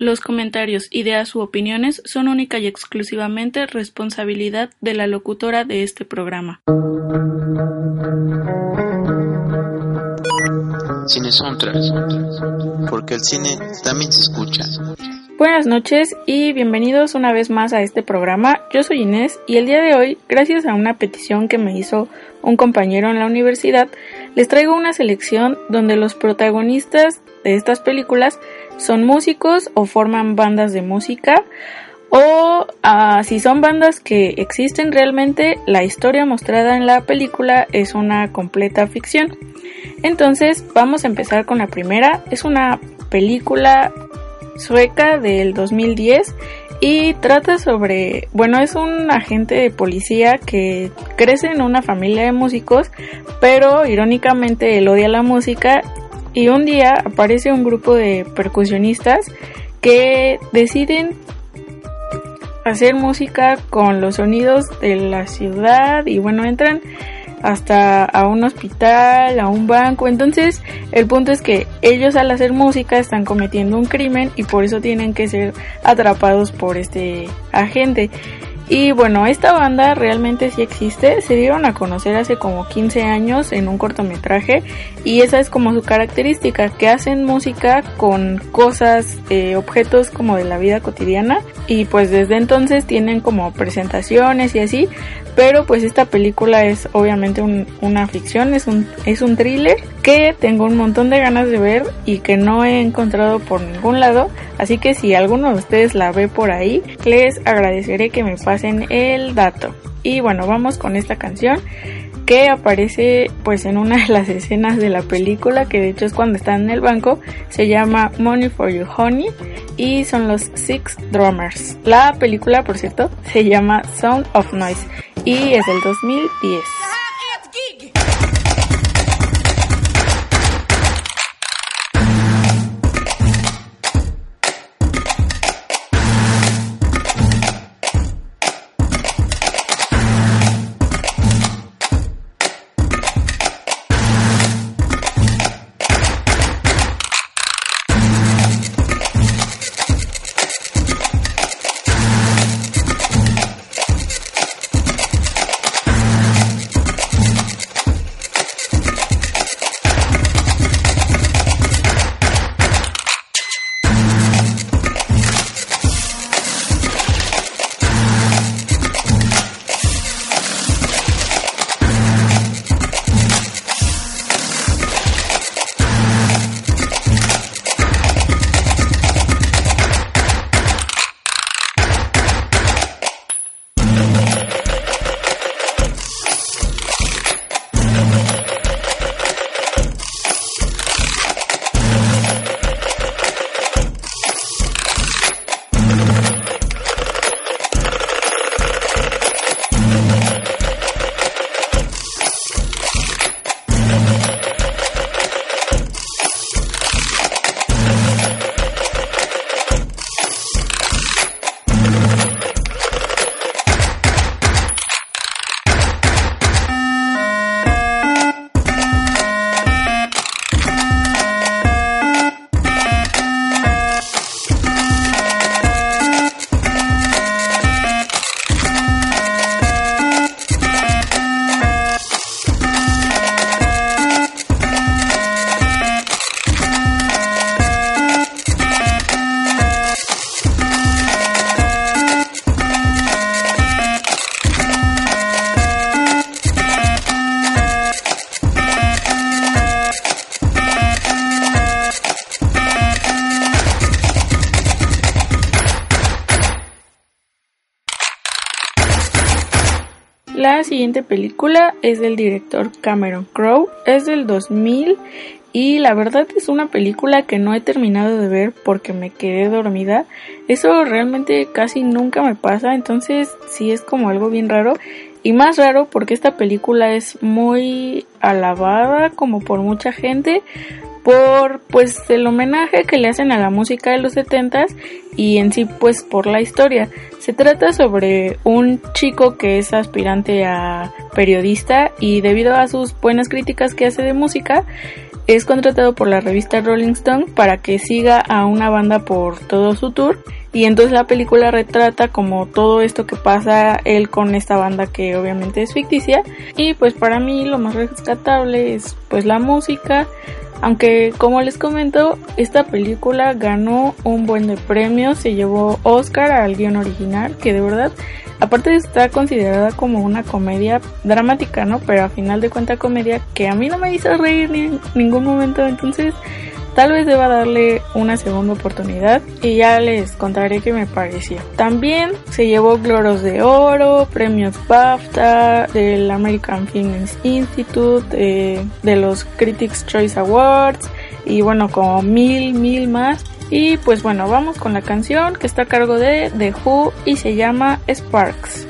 Los comentarios, ideas u opiniones son única y exclusivamente responsabilidad de la locutora de este programa. Cine Soundtrack, porque el cine también se escucha. Buenas noches y bienvenidos una vez más a este programa. Yo soy Inés y el día de hoy, gracias a una petición que me hizo un compañero en la universidad, les traigo una selección donde los protagonistas de estas películas son músicos o forman bandas de música o ah, si son bandas que existen realmente, la historia mostrada en la película es una completa ficción. Entonces vamos a empezar con la primera. Es una película sueca del 2010 y trata sobre, bueno, es un agente de policía que crece en una familia de músicos, pero irónicamente él odia la música y un día aparece un grupo de percusionistas que deciden hacer música con los sonidos de la ciudad y bueno, entran hasta a un hospital, a un banco. Entonces, el punto es que ellos al hacer música están cometiendo un crimen y por eso tienen que ser atrapados por este agente. Y bueno, esta banda realmente sí existe, se dieron a conocer hace como 15 años en un cortometraje y esa es como su característica, que hacen música con cosas, eh, objetos como de la vida cotidiana y pues desde entonces tienen como presentaciones y así, pero pues esta película es obviamente un- una ficción, es un, es un thriller que tengo un montón de ganas de ver y que no he encontrado por ningún lado, así que si alguno de ustedes la ve por ahí, les agradeceré que me pasen el dato. Y bueno, vamos con esta canción que aparece pues en una de las escenas de la película que de hecho es cuando están en el banco. Se llama Money for You Honey y son los Six Drummers. La película por cierto se llama Sound of Noise y es del 2010 siguiente película es del director Cameron Crowe, es del 2000 y la verdad es una película que no he terminado de ver porque me quedé dormida. Eso realmente casi nunca me pasa, entonces sí es como algo bien raro y más raro porque esta película es muy alabada como por mucha gente por pues el homenaje que le hacen a la música de los 70 y en sí pues por la historia. Se trata sobre un chico que es aspirante a periodista y debido a sus buenas críticas que hace de música es contratado por la revista Rolling Stone para que siga a una banda por todo su tour y entonces la película retrata como todo esto que pasa él con esta banda que obviamente es ficticia y pues para mí lo más rescatable es pues la música aunque como les comento, esta película ganó un buen de premios, se llevó Oscar al guion original, que de verdad, aparte está considerada como una comedia dramática, ¿no? Pero a final de cuentas comedia que a mí no me hizo reír ni en ningún momento, entonces Tal vez deba darle una segunda oportunidad y ya les contaré qué me pareció. También se llevó Gloros de Oro, premios BAFTA, del American Film Institute, eh, de los Critics Choice Awards y bueno, como mil, mil más. Y pues bueno, vamos con la canción que está a cargo de The Who y se llama Sparks.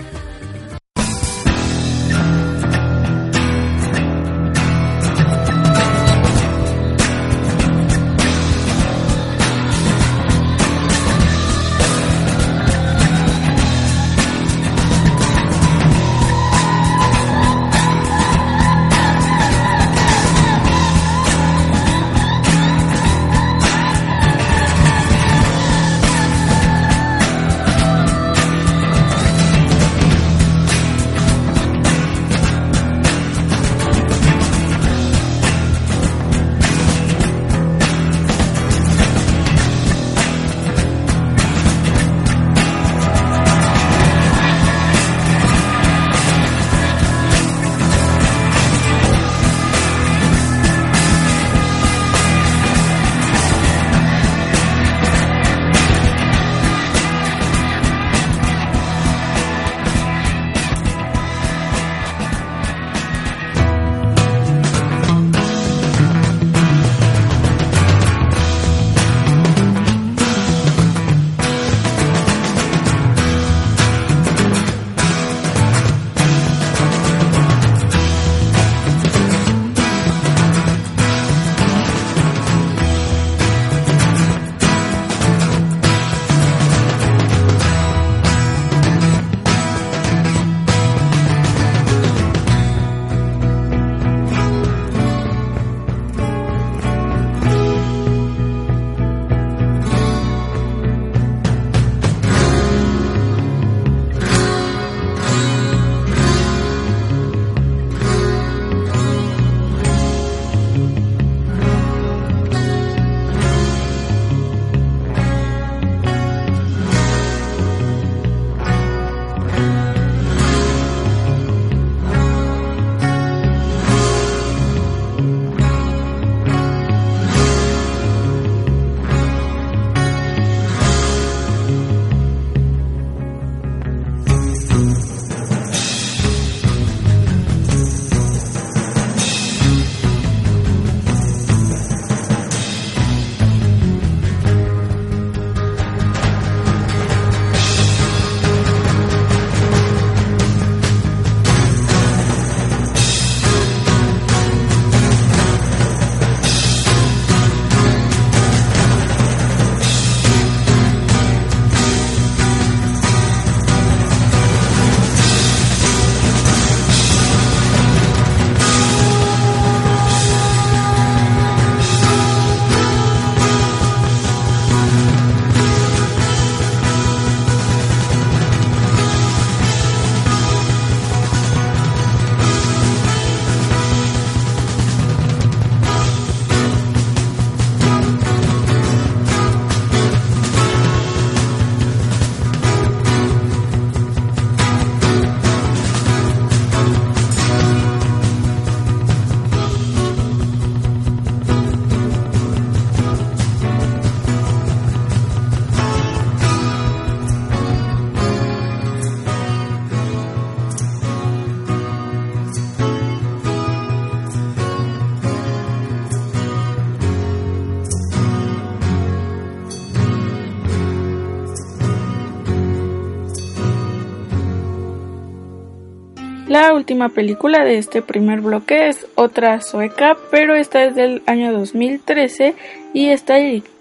La última película de este primer bloque es otra sueca, pero esta es del año 2013 y está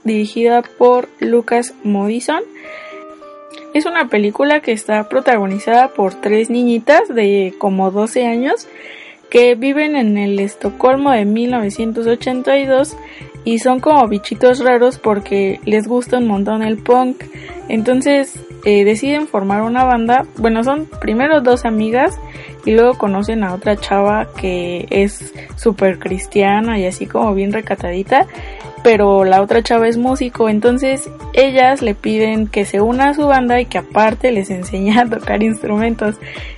dirigida por Lucas Modison. Es una película que está protagonizada por tres niñitas de como 12 años que viven en el Estocolmo de 1982 y son como bichitos raros porque les gusta un montón el punk. Entonces eh, deciden formar una banda. Bueno, son primero dos amigas y luego conocen a otra chava que es súper cristiana y así como bien recatadita. Pero la otra chava es músico, entonces ellas le piden que se una a su banda y que aparte les enseñe a tocar instrumentos.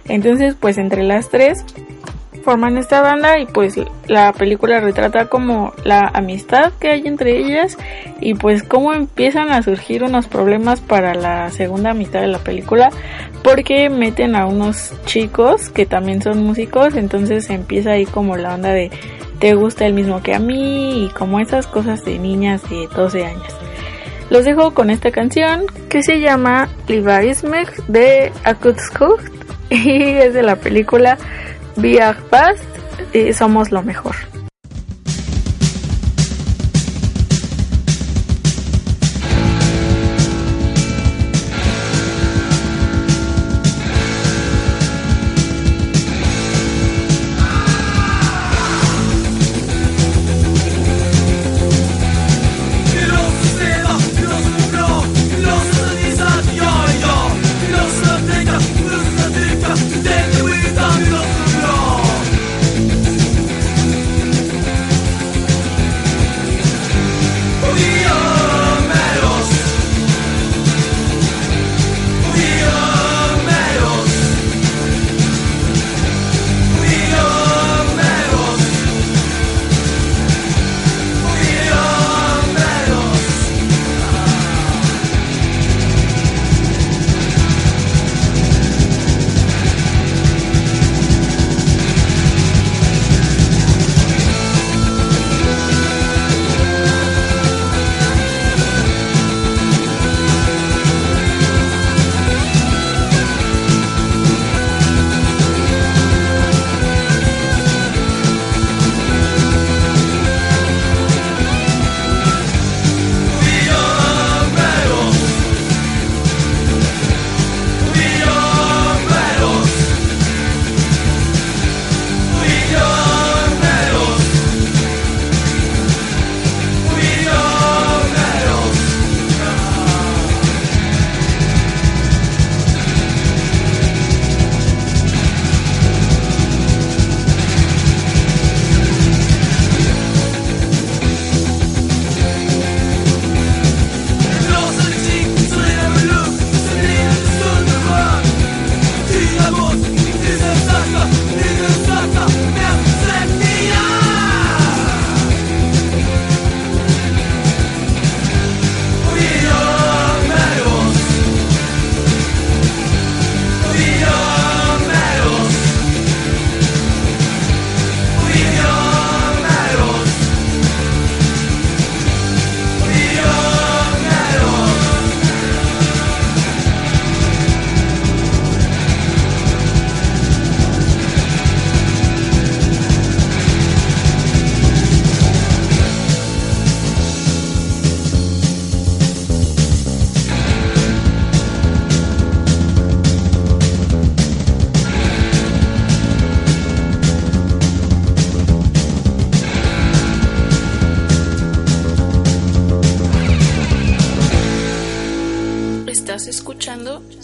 Entonces, pues entre las tres forman esta banda y pues la película retrata como la amistad que hay entre ellas y pues cómo empiezan a surgir unos problemas para la segunda mitad de la película porque meten a unos chicos que también son músicos entonces empieza ahí como la onda de te gusta el mismo que a mí y como esas cosas de niñas de 12 años. Los dejo con esta canción que se llama Livaismeg de Akutskuk y es de la película Via Paz, eh, somos lo mejor.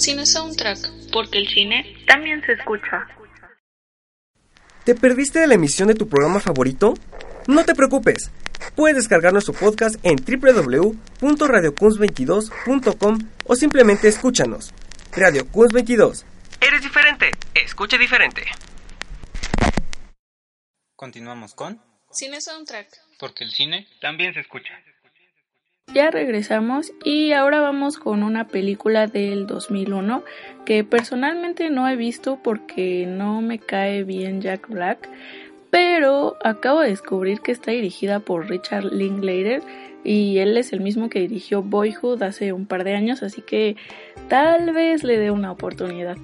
Cine Soundtrack, porque el cine también se escucha. ¿Te perdiste de la emisión de tu programa favorito? No te preocupes, puedes descargar nuestro podcast en www.radiocuns22.com o simplemente escúchanos. Radio Kunz 22. Eres diferente, escucha diferente. Continuamos con Cine Soundtrack, porque el cine también se escucha. Ya regresamos y ahora vamos con una película del 2001 que personalmente no he visto porque no me cae bien Jack Black, pero acabo de descubrir que está dirigida por Richard Linklater y él es el mismo que dirigió Boyhood hace un par de años, así que tal vez le dé una oportunidad.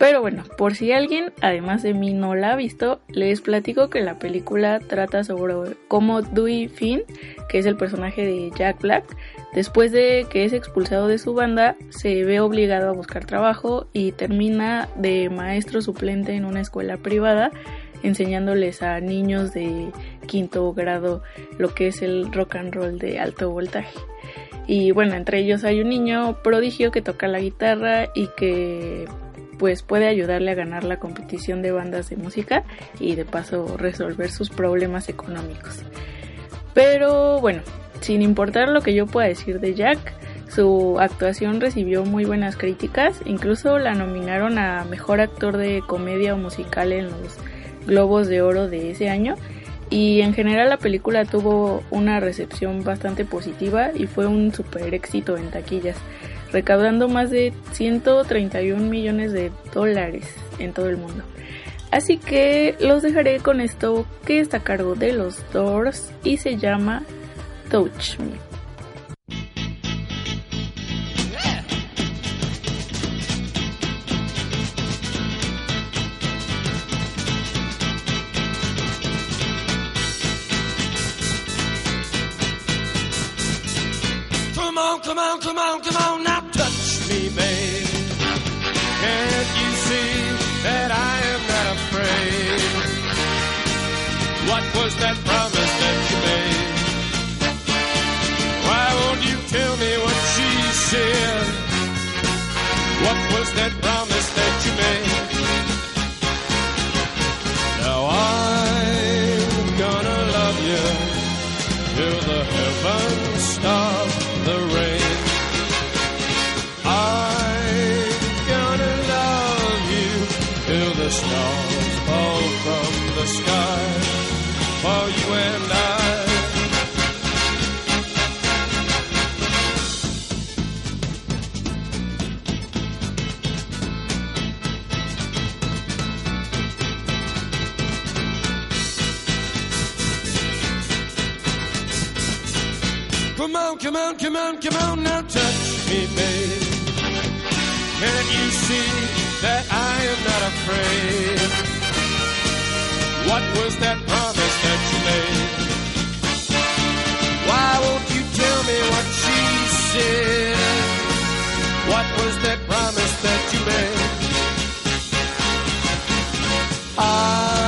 Pero bueno, por si alguien, además de mí, no la ha visto, les platico que la película trata sobre cómo Dewey Finn, que es el personaje de Jack Black, después de que es expulsado de su banda, se ve obligado a buscar trabajo y termina de maestro suplente en una escuela privada, enseñándoles a niños de quinto grado lo que es el rock and roll de alto voltaje. Y bueno, entre ellos hay un niño prodigio que toca la guitarra y que pues puede ayudarle a ganar la competición de bandas de música y de paso resolver sus problemas económicos. Pero bueno, sin importar lo que yo pueda decir de Jack, su actuación recibió muy buenas críticas, incluso la nominaron a Mejor Actor de Comedia o Musical en los Globos de Oro de ese año. Y en general la película tuvo una recepción bastante positiva y fue un super éxito en taquillas recaudando más de 131 millones de dólares en todo el mundo. Así que los dejaré con esto que está a cargo de los Doors y se llama Touch Me. What was that promise that you made? Why won't you tell me what she said? What was that promise that you made? I'm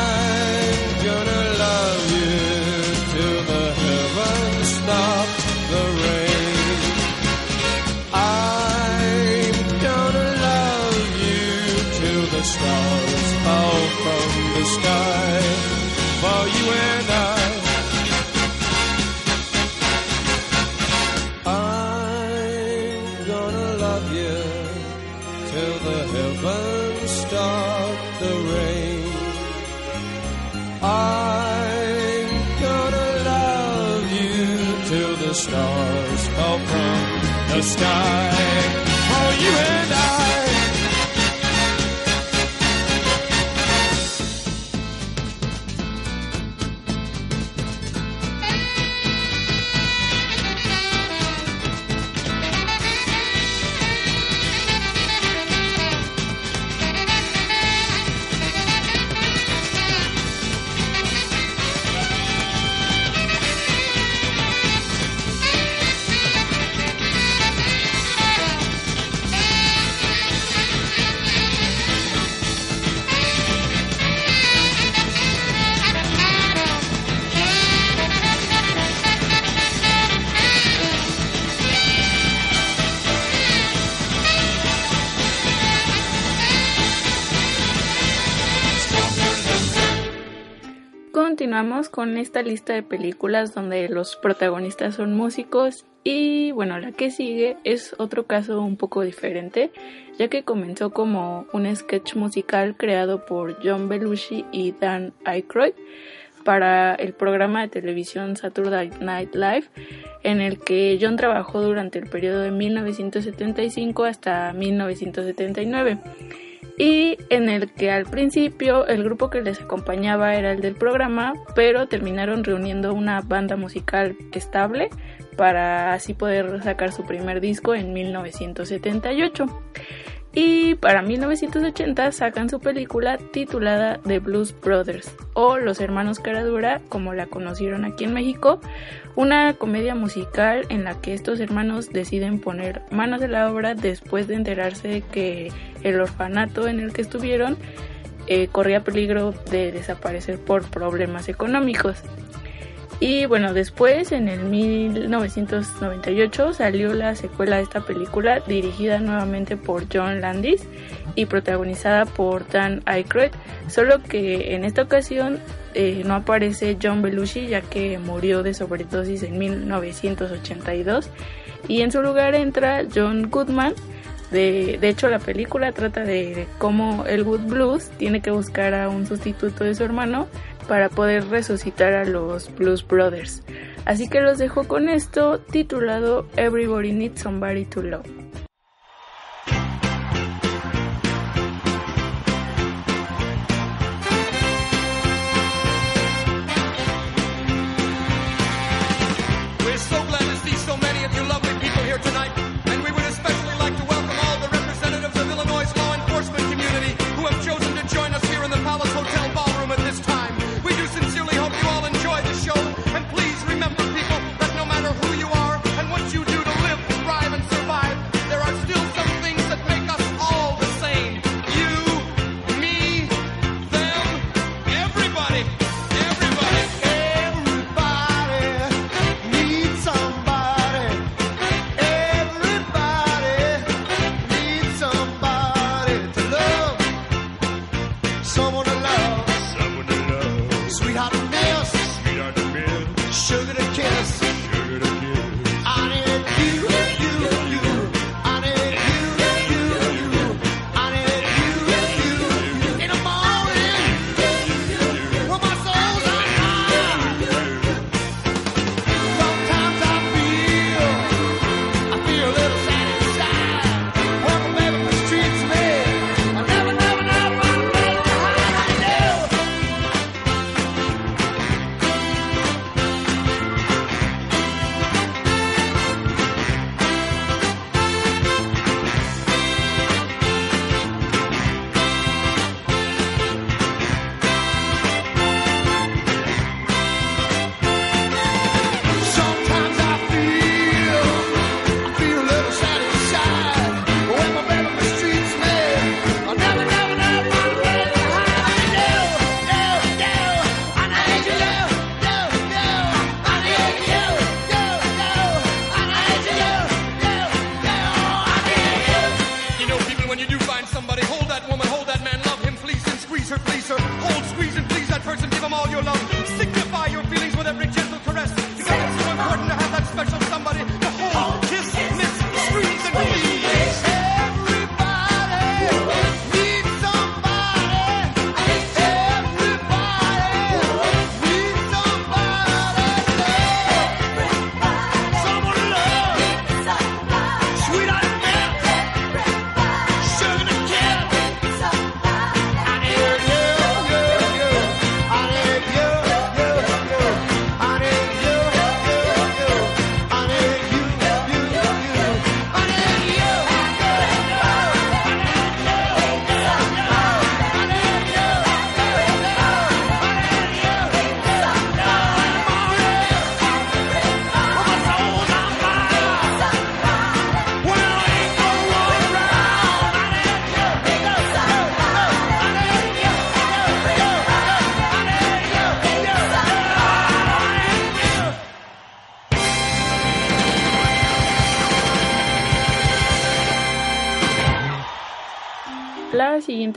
Continuamos con esta lista de películas donde los protagonistas son músicos y bueno, la que sigue es otro caso un poco diferente, ya que comenzó como un sketch musical creado por John Belushi y Dan Aykroyd para el programa de televisión Saturday Night Live, en el que John trabajó durante el periodo de 1975 hasta 1979 y en el que al principio el grupo que les acompañaba era el del programa, pero terminaron reuniendo una banda musical estable para así poder sacar su primer disco en 1978. Y para 1980 sacan su película titulada The Blues Brothers o Los Hermanos Caradura, como la conocieron aquí en México, una comedia musical en la que estos hermanos deciden poner manos a la obra después de enterarse que el orfanato en el que estuvieron eh, corría peligro de desaparecer por problemas económicos. Y bueno, después en el 1998 salió la secuela de esta película dirigida nuevamente por John Landis y protagonizada por Dan Aykroyd, solo que en esta ocasión eh, no aparece John Belushi ya que murió de sobredosis en 1982 y en su lugar entra John Goodman. De, de hecho, la película trata de cómo el Wood Blues tiene que buscar a un sustituto de su hermano para poder resucitar a los Blues Brothers. Así que los dejo con esto titulado Everybody Needs Somebody to Love.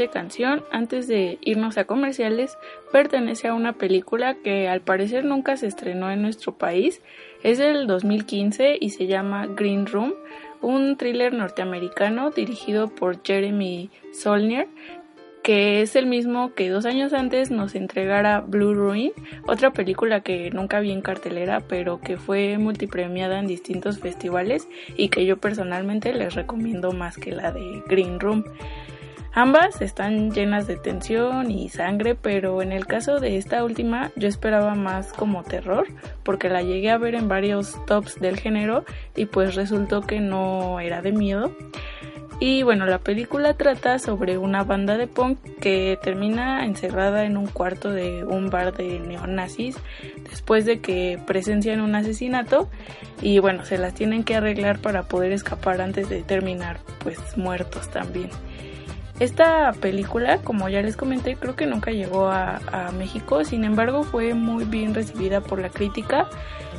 Canción, antes de irnos a comerciales, pertenece a una película que al parecer nunca se estrenó en nuestro país. Es del 2015 y se llama Green Room, un thriller norteamericano dirigido por Jeremy Solnier, que es el mismo que dos años antes nos entregara Blue Ruin, otra película que nunca vi en cartelera, pero que fue multipremiada en distintos festivales y que yo personalmente les recomiendo más que la de Green Room. Ambas están llenas de tensión y sangre, pero en el caso de esta última yo esperaba más como terror, porque la llegué a ver en varios tops del género y pues resultó que no era de miedo. Y bueno, la película trata sobre una banda de punk que termina encerrada en un cuarto de un bar de neonazis después de que presencian un asesinato y bueno, se las tienen que arreglar para poder escapar antes de terminar pues muertos también. Esta película, como ya les comenté, creo que nunca llegó a, México, sin embargo fue muy bien recibida por la crítica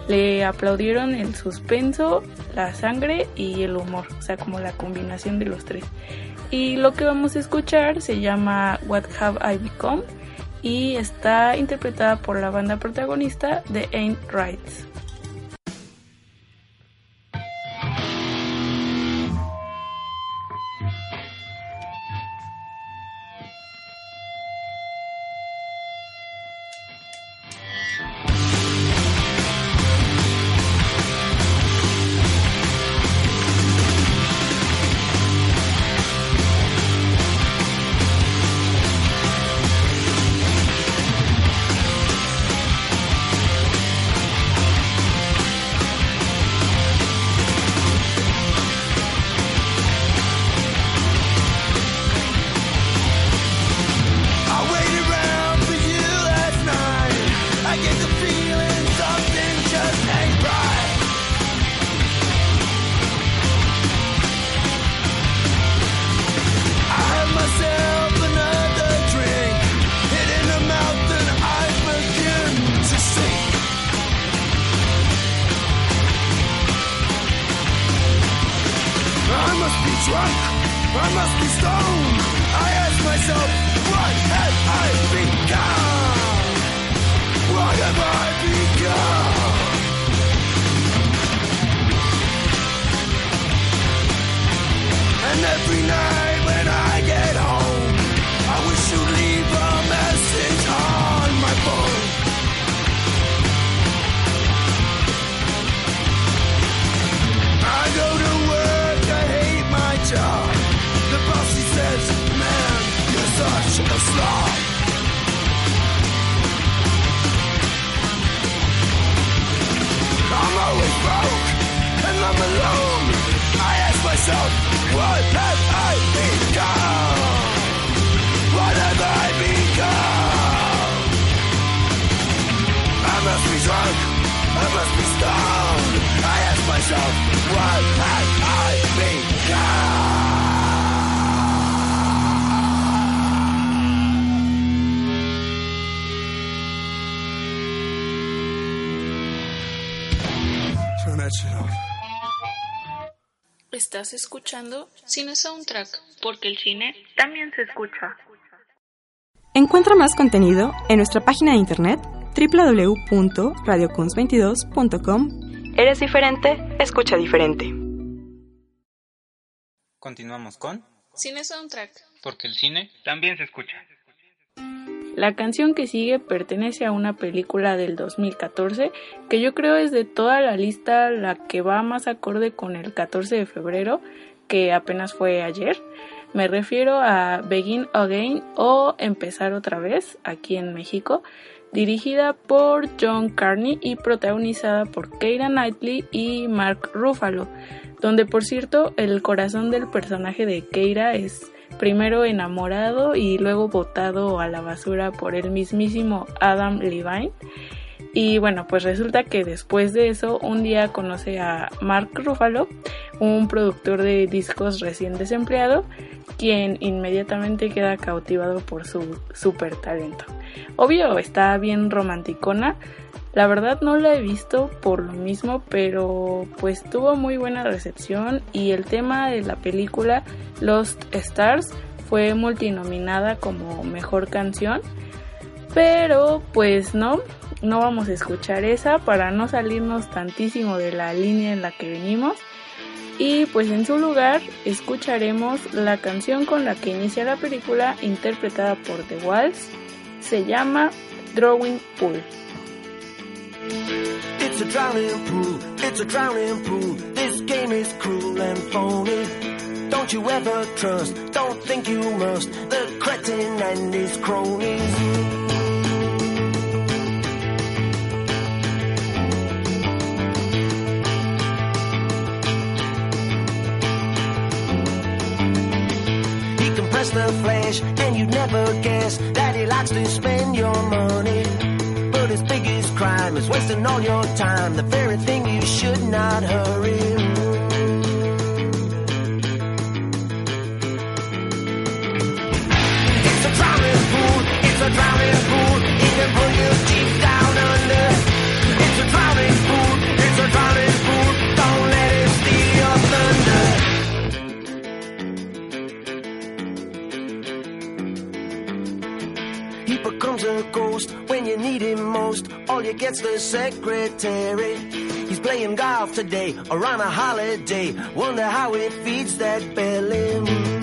le aplaudieron el suspenso, la sangre y el humor, o sea, como la combinación de los tres. Y lo que vamos a escuchar se llama What Have I Become y está interpretada por la banda protagonista de Ain't Rights. Estás escuchando Cine Soundtrack, porque el cine también se escucha. Encuentra más contenido en nuestra página de internet www.radiocuns22.com. Eres diferente, escucha diferente. Continuamos con Cine Soundtrack, porque el cine también se escucha. La canción que sigue pertenece a una película del 2014 que yo creo es de toda la lista la que va más acorde con el 14 de febrero, que apenas fue ayer. Me refiero a Begin Again o Empezar otra vez aquí en México, dirigida por John Carney y protagonizada por Keira Knightley y Mark Ruffalo, donde por cierto el corazón del personaje de Keira es primero enamorado y luego botado a la basura por el mismísimo Adam Levine. Y bueno, pues resulta que después de eso, un día conoce a Mark Ruffalo, un productor de discos recién desempleado, quien inmediatamente queda cautivado por su super talento. Obvio, está bien romanticona, la verdad no la he visto por lo mismo, pero pues tuvo muy buena recepción y el tema de la película Lost Stars fue multinominada como mejor canción. Pero pues no, no vamos a escuchar esa para no salirnos tantísimo de la línea en la que venimos. Y pues en su lugar escucharemos la canción con la que inicia la película interpretada por The Walls. Se llama Drawing Pool. It's a drowning pool, it's a drowning pool. This game is cruel and phony. Don't you ever trust, don't think you must. The cretin and his cronies. The flesh, and you'd never guess that he likes to spend your money. But his biggest crime is wasting all your time, the very thing you should not hurry. It's a drowning pool, it can pull you deep down under. It's a drowning pool, ghost when you need him most. All you get's the secretary. He's playing golf today or on a holiday. Wonder how he feeds that belly.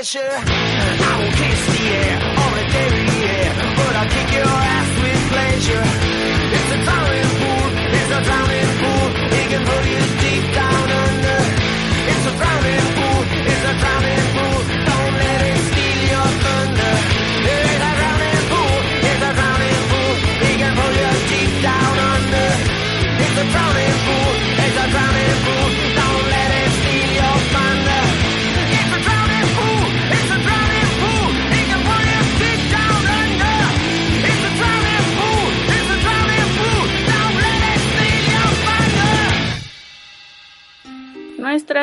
Pressure. I won't kiss the air or a derriere, but I'll kick your ass with pleasure.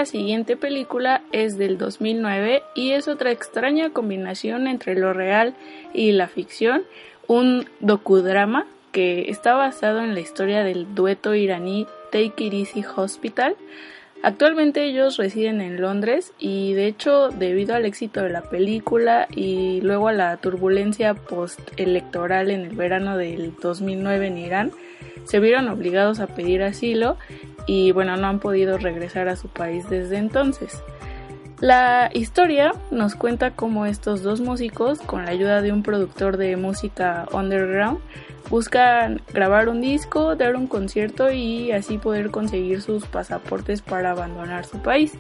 Siguiente película es del 2009 y es otra extraña combinación entre lo real y la ficción, un docudrama que está basado en la historia del dueto iraní Take It Easy Hospital. Actualmente ellos residen en Londres y de hecho debido al éxito de la película y luego a la turbulencia post-electoral en el verano del 2009 en Irán, se vieron obligados a pedir asilo y bueno, no han podido regresar a su país desde entonces. La historia nos cuenta cómo estos dos músicos, con la ayuda de un productor de música underground, buscan grabar un disco, dar un concierto y así poder conseguir sus pasaportes para abandonar su país.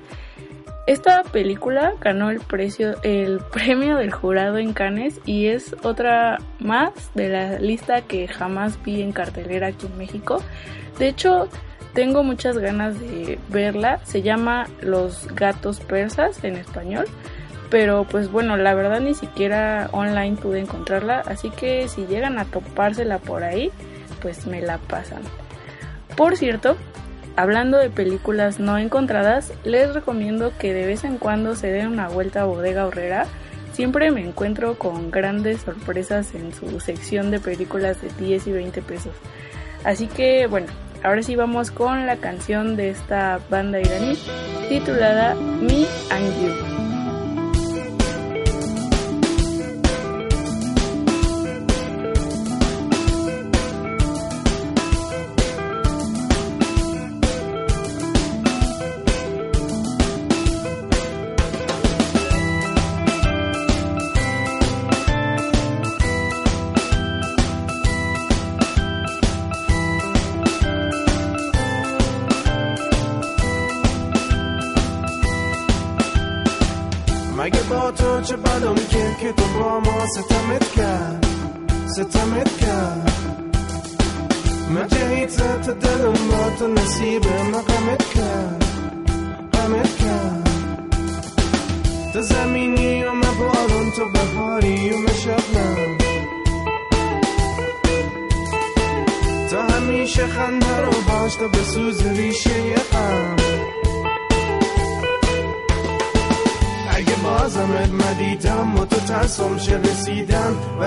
Esta película ganó el, premio del jurado en Cannes y es otra más de la lista que jamás vi en cartelera aquí en México. De hecho, tengo muchas ganas de verla. Se llama Los gatos persas en español. Pero pues bueno, la verdad ni siquiera online pude encontrarla. Así que si llegan a topársela por ahí, pues me la pasan. Por cierto, hablando de películas no encontradas, les recomiendo que de vez en cuando se den una vuelta a Bodega Horrera. Siempre me encuentro con grandes sorpresas en su sección de películas de 10 y 20 pesos. Así que bueno, ahora sí vamos con la canción de esta banda iraní titulada Me and You.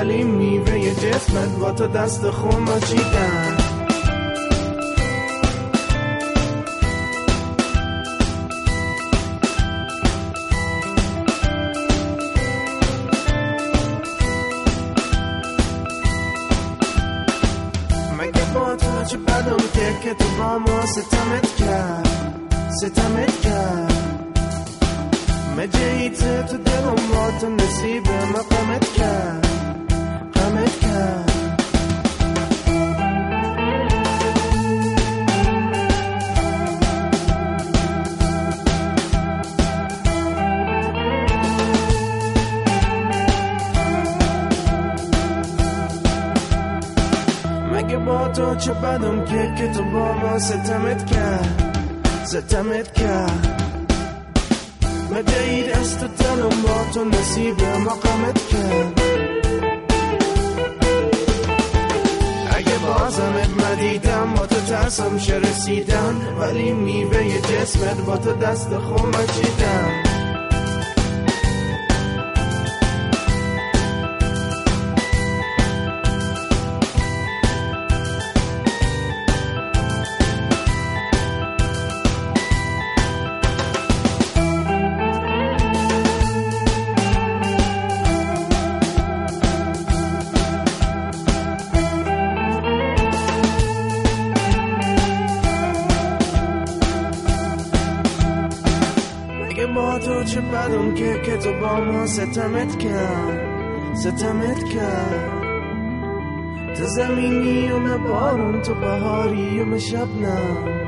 ولی میوه جسمت با تا دست خون مچیدن مگه با تو که تو با ما ستمت کرد؟ ستمت کرد. مجیت تو دلم با تو نصیب مقامت کرد. چه بدم که که تو با ما ستمت کرد؟ ستمت کرد. مجید از تو دلم با تو نصیب مقامت کرد. ندیدم با تو ترسم شه رسیدن ولی میوه جسمت با تو دست خون چیدم. ستمت کرد ستمت کرد. تو زمینی و من بارون تو بهاری و شبنم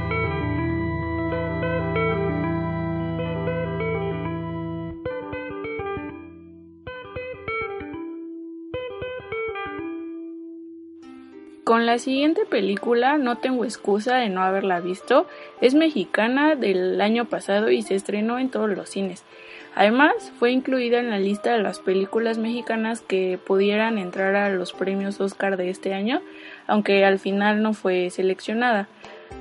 Con la siguiente película no tengo excusa de no haberla visto. Es mexicana del año pasado y se estrenó en todos los cines. Además, fue incluida en la lista de las películas mexicanas que pudieran entrar a los premios Oscar de este año, aunque al final no fue seleccionada.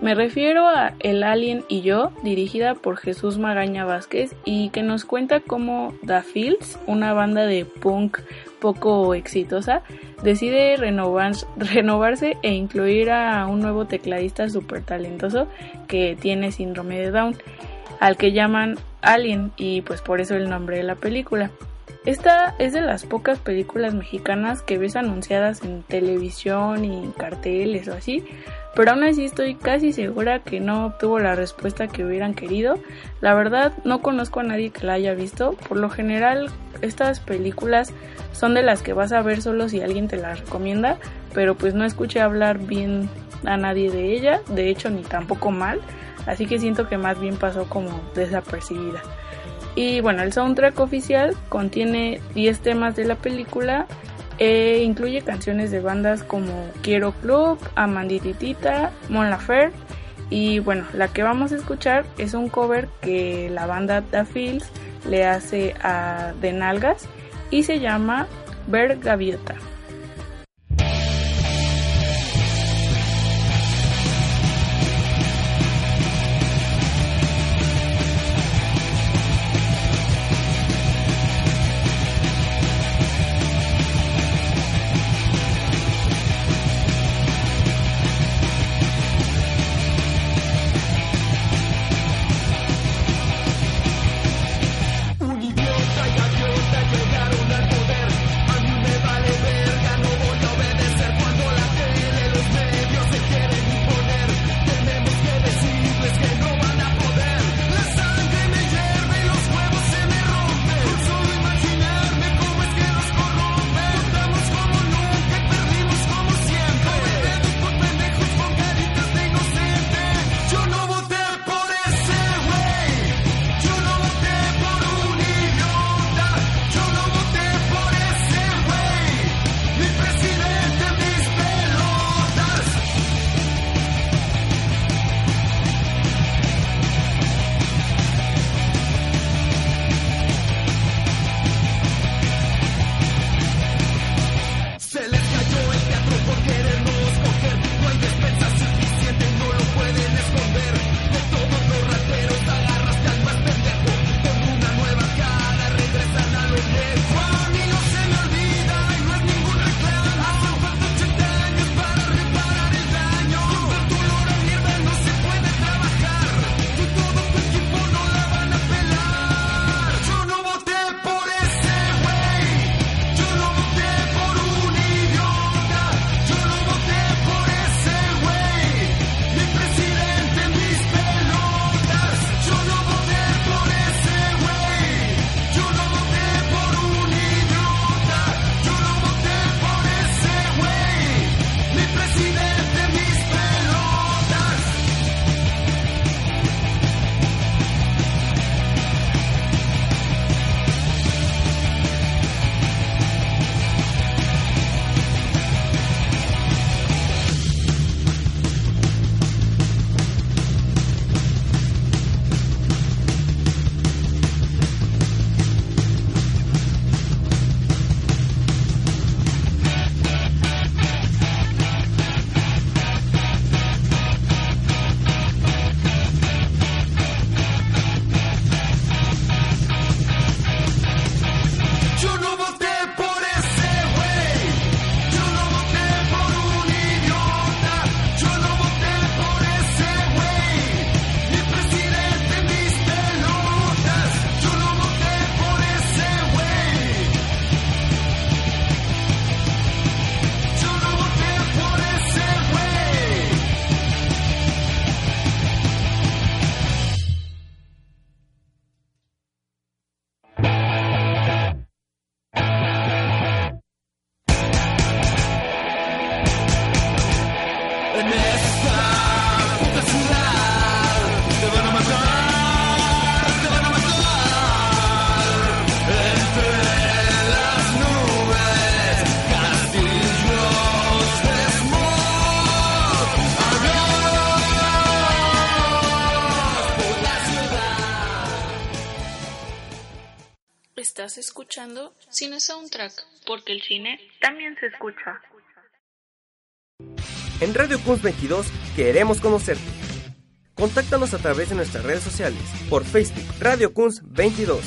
Me refiero a El Alien y yo, dirigida por Jesús Magaña Vázquez y que nos cuenta cómo The Fields, una banda de punk poco exitosa, decide renovar, renovarse e incluir a un nuevo tecladista súper talentoso que tiene síndrome de Down, al que llaman Alien y pues por eso el nombre de la película. Esta es de las pocas películas mexicanas que ves anunciadas en televisión y carteles o así, pero aún así estoy casi segura que no obtuvo la respuesta que hubieran querido. La verdad no conozco a nadie que la haya visto, por lo general estas películas son de las que vas a ver solo si alguien te las recomienda, pero pues no escuché hablar bien a nadie de ella, de hecho ni tampoco mal, así que siento que más bien pasó como desapercibida. Y bueno, el soundtrack oficial contiene 10 temas de la película e incluye canciones de bandas como Quiero Club, Amandititita, Mon Laferte y bueno, la que vamos a escuchar es un cover que la banda The Fields le hace a De Nalgas y se llama Ver Gaviota. Escuchando Cine Soundtrack, porque el cine también se escucha. En Radio Kunz 22 queremos conocerte. Contáctanos a través de nuestras redes sociales, por Facebook Radio Kunz 22,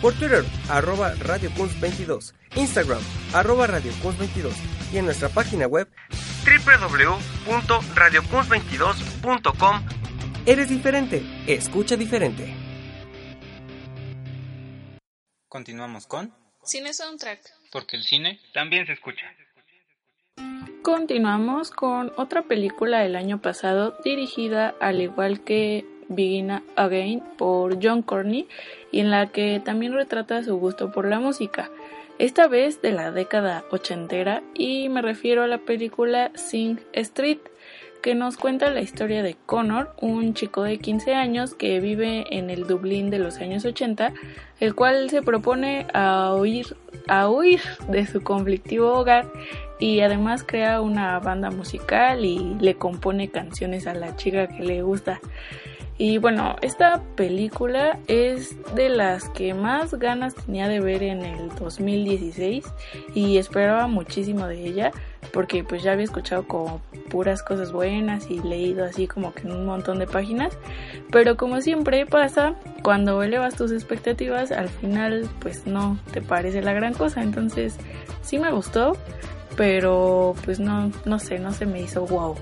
por Twitter arroba Radio Kunz 22, Instagram arroba Radio Kunz 22 y en nuestra página web www.radiokunz22.com. Eres diferente, escucha diferente. Continuamos con Cine Soundtrack. Porque el cine también se escucha. Continuamos con otra película del año pasado dirigida al igual que Begin Again por John Corney y en la que también retrata su gusto por la música, esta vez de la década ochentera y me refiero a la película Sing Street que nos cuenta la historia de Connor, un chico de 15 años que vive en el Dublín de los años 80, el cual se propone a huir, a huir de su conflictivo hogar y además crea una banda musical y le compone canciones a la chica que le gusta. Y bueno, esta película es de las que más ganas tenía de ver en el 2016 y esperaba muchísimo de ella porque pues ya había escuchado como puras cosas buenas y leído así como que en un montón de páginas, pero como siempre pasa, cuando elevas tus expectativas al final pues no te parece la gran cosa, entonces sí me gustó, pero pues no, no sé, no se me hizo wow.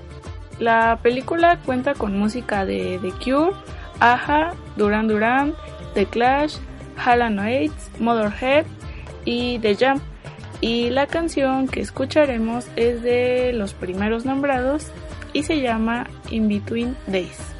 La película cuenta con música de The Cure, Aja, Duran Duran, The Clash, Hall Motherhead y The Jam. Y la canción que escucharemos es de los primeros nombrados y se llama In Between Days.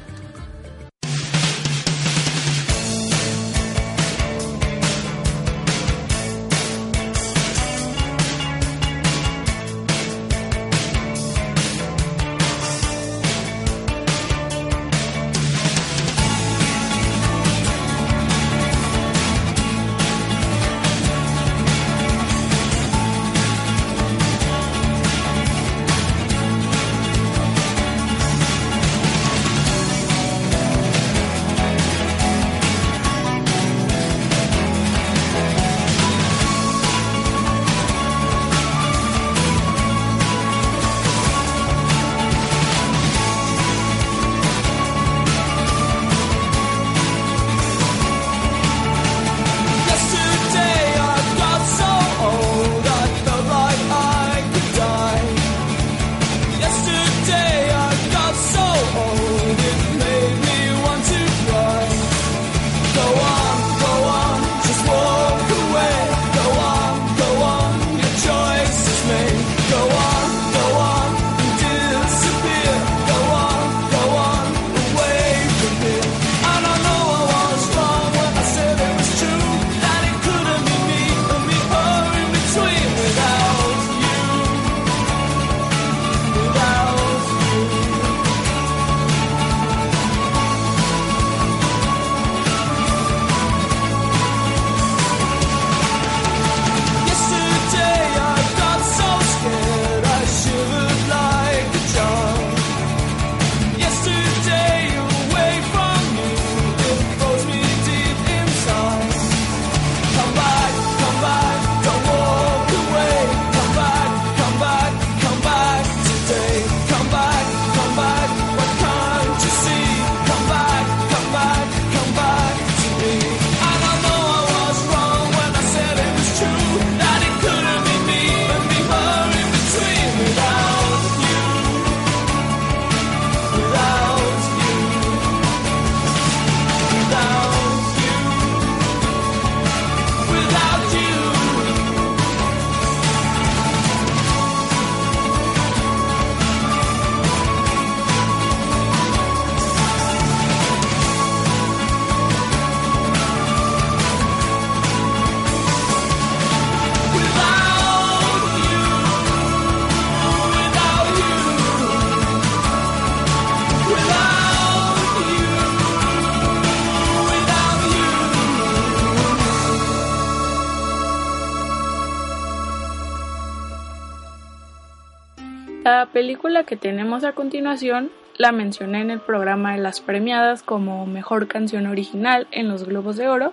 A continuación la mencioné en el programa de las premiadas como mejor canción original en los Globos de Oro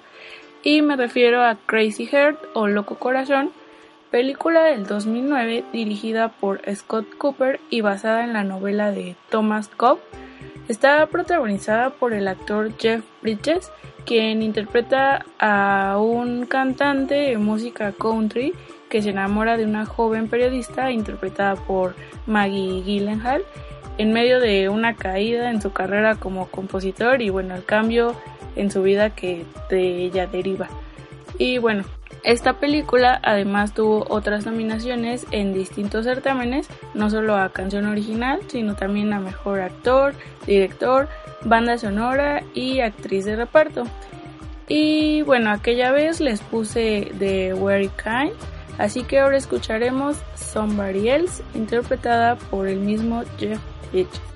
y me refiero a Crazy Heart o Loco Corazón, película del 2009 dirigida por Scott Cooper y basada en la novela de Thomas Cobb. Está protagonizada por el actor Jeff Bridges, quien interpreta a un cantante de música country que se enamora de una joven periodista interpretada por Maggie Gyllenhaal en medio de una caída en su carrera como compositor y bueno, el cambio en su vida que de ella deriva. Y bueno, esta película además tuvo otras nominaciones en distintos certámenes, no solo a canción original, sino también a mejor actor, director, banda sonora y actriz de reparto. Y bueno, aquella vez les puse The Very Kind, así que ahora escucharemos Somebody Else, interpretada por el mismo Jeff Bridges.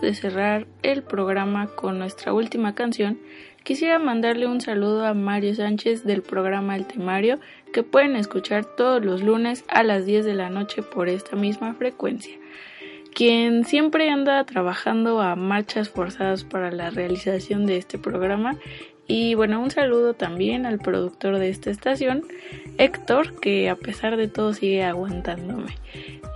De cerrar el programa con nuestra última canción, quisiera mandarle un saludo a Mario Sánchez del programa El Temario que pueden escuchar todos los lunes a las 10 de la noche por esta misma frecuencia quien siempre anda trabajando a marchas forzadas para la realización de este programa. Y bueno, un saludo también al productor de esta estación, Héctor, que a pesar de todo sigue aguantándome.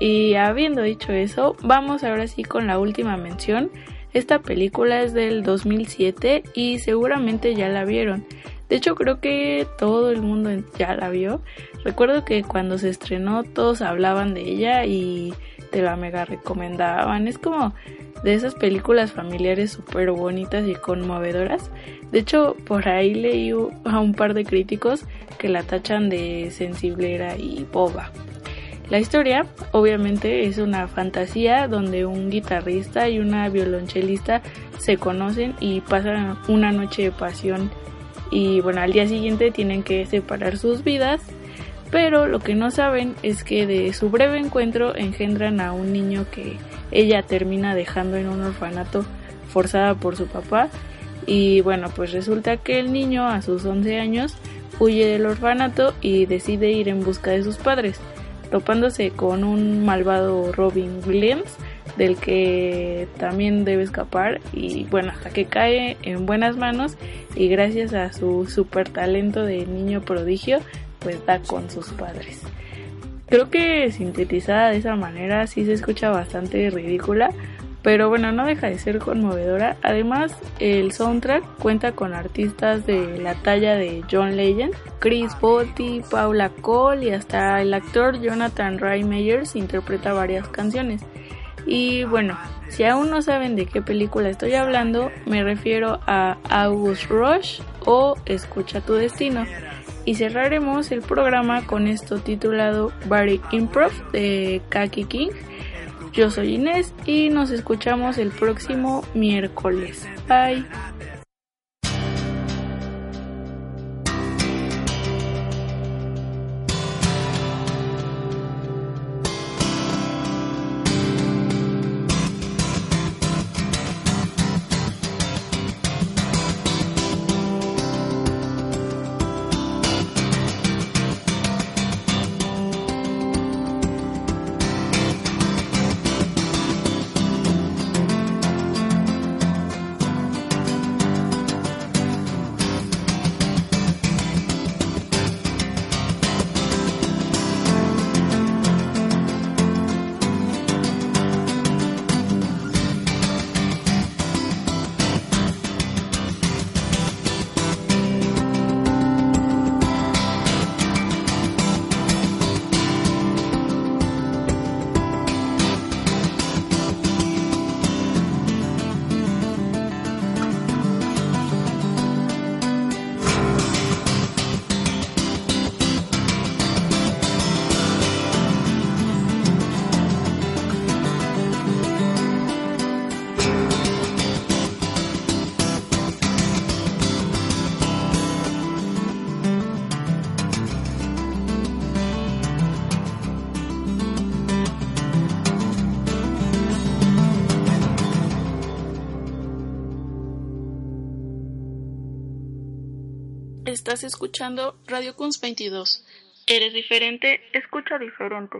Y habiendo dicho eso, vamos ahora sí con la última mención. Esta película es del 2007 y seguramente ya la vieron. De hecho creo que todo el mundo ya la vio. Recuerdo que cuando se estrenó todos hablaban de ella y te la mega recomendaban. Es como de esas películas familiares súper bonitas y conmovedoras. De hecho, por ahí leí a un par de críticos que la tachan de sensiblera y boba. La historia, obviamente, es una fantasía donde un guitarrista y una violonchelista se conocen y pasan una noche de pasión. Y bueno, al día siguiente tienen que separar sus vidas pero lo que no saben es que de su breve encuentro engendran a un niño que ella termina dejando en un orfanato forzada por su papá y bueno pues resulta que el niño a sus 11 años huye del orfanato y decide ir en busca de sus padres topándose con un malvado Robin Williams del que también debe escapar y bueno hasta que cae en buenas manos y gracias a su super talento de niño prodigio pues da con sus padres. Creo que sintetizada de esa manera sí se escucha bastante ridícula, pero bueno, no deja de ser conmovedora. Además, el soundtrack cuenta con artistas de la talla de John Legend, Chris Botti, Paula Cole y hasta el actor Jonathan Ray Meyers interpreta varias canciones. Y bueno, si aún no saben de qué película estoy hablando, me refiero a August Rush o Escucha tu destino y cerraremos el programa con esto titulado Body Improv de Kaki King. Yo soy Inés y nos escuchamos el próximo miércoles. Bye. Estás escuchando Radio Kunz 22. Eres diferente, escucha diferente.